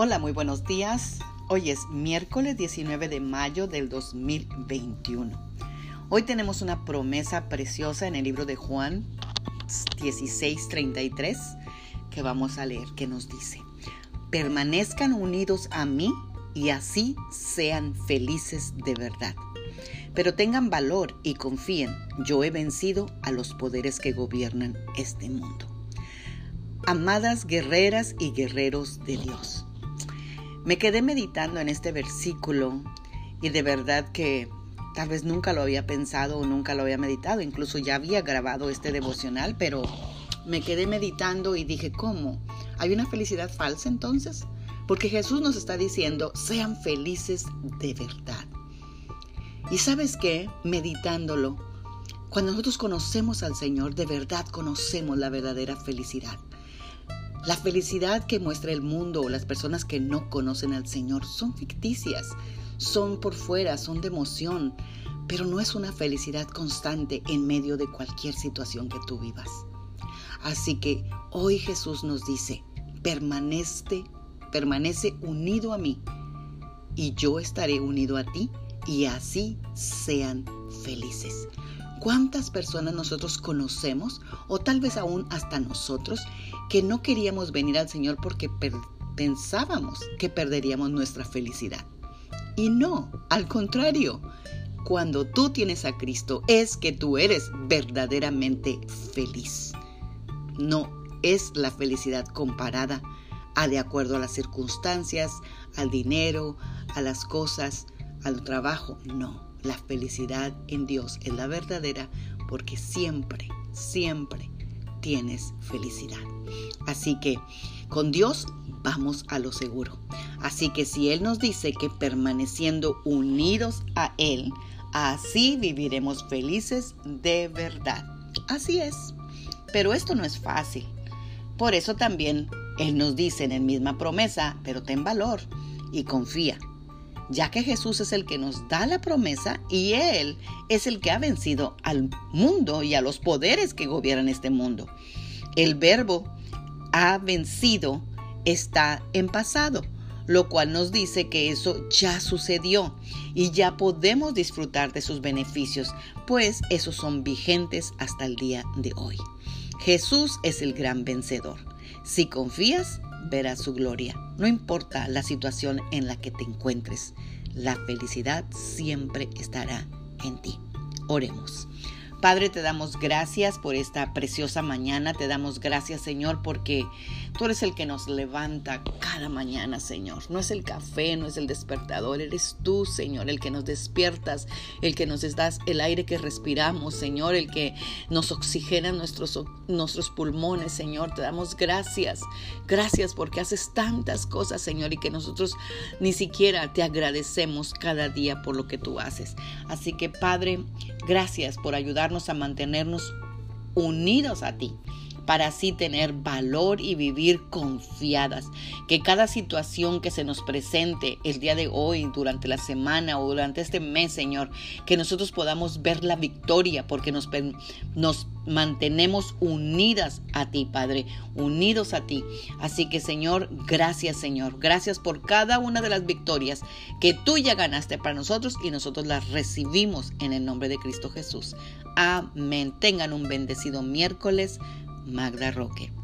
Hola, muy buenos días. Hoy es miércoles 19 de mayo del 2021. Hoy tenemos una promesa preciosa en el libro de Juan 16:33 que vamos a leer, que nos dice, permanezcan unidos a mí y así sean felices de verdad. Pero tengan valor y confíen, yo he vencido a los poderes que gobiernan este mundo. Amadas guerreras y guerreros de Dios. Me quedé meditando en este versículo y de verdad que tal vez nunca lo había pensado o nunca lo había meditado, incluso ya había grabado este devocional, pero me quedé meditando y dije, ¿cómo? ¿Hay una felicidad falsa entonces? Porque Jesús nos está diciendo, sean felices de verdad. Y sabes qué, meditándolo, cuando nosotros conocemos al Señor, de verdad conocemos la verdadera felicidad. La felicidad que muestra el mundo o las personas que no conocen al Señor son ficticias, son por fuera, son de emoción, pero no es una felicidad constante en medio de cualquier situación que tú vivas. Así que hoy Jesús nos dice, permanece, permanece unido a mí y yo estaré unido a ti y así sean felices. ¿Cuántas personas nosotros conocemos o tal vez aún hasta nosotros que no queríamos venir al Señor porque pensábamos que perderíamos nuestra felicidad? Y no, al contrario, cuando tú tienes a Cristo es que tú eres verdaderamente feliz. No es la felicidad comparada a de acuerdo a las circunstancias, al dinero, a las cosas, al trabajo, no la felicidad en Dios es la verdadera porque siempre, siempre tienes felicidad. Así que con Dios vamos a lo seguro. Así que si Él nos dice que permaneciendo unidos a Él, así viviremos felices de verdad. Así es. Pero esto no es fácil. Por eso también Él nos dice en la misma promesa, pero ten valor y confía ya que Jesús es el que nos da la promesa y Él es el que ha vencido al mundo y a los poderes que gobiernan este mundo. El verbo ha vencido está en pasado, lo cual nos dice que eso ya sucedió y ya podemos disfrutar de sus beneficios, pues esos son vigentes hasta el día de hoy. Jesús es el gran vencedor. Si confías, verás su gloria. No importa la situación en la que te encuentres, la felicidad siempre estará en ti. Oremos. Padre, te damos gracias por esta preciosa mañana. Te damos gracias, Señor, porque tú eres el que nos levanta cada mañana, Señor. No es el café, no es el despertador, eres tú, Señor, el que nos despiertas, el que nos das el aire que respiramos, Señor, el que nos oxigena nuestros, nuestros pulmones, Señor. Te damos gracias. Gracias porque haces tantas cosas, Señor, y que nosotros ni siquiera te agradecemos cada día por lo que tú haces. Así que, Padre, gracias por ayudar a mantenernos unidos a ti para así tener valor y vivir confiadas. Que cada situación que se nos presente el día de hoy, durante la semana o durante este mes, Señor, que nosotros podamos ver la victoria porque nos, nos mantenemos unidas a ti, Padre, unidos a ti. Así que, Señor, gracias, Señor. Gracias por cada una de las victorias que tú ya ganaste para nosotros y nosotros las recibimos en el nombre de Cristo Jesús. Amén. Tengan un bendecido miércoles. Magda Roque.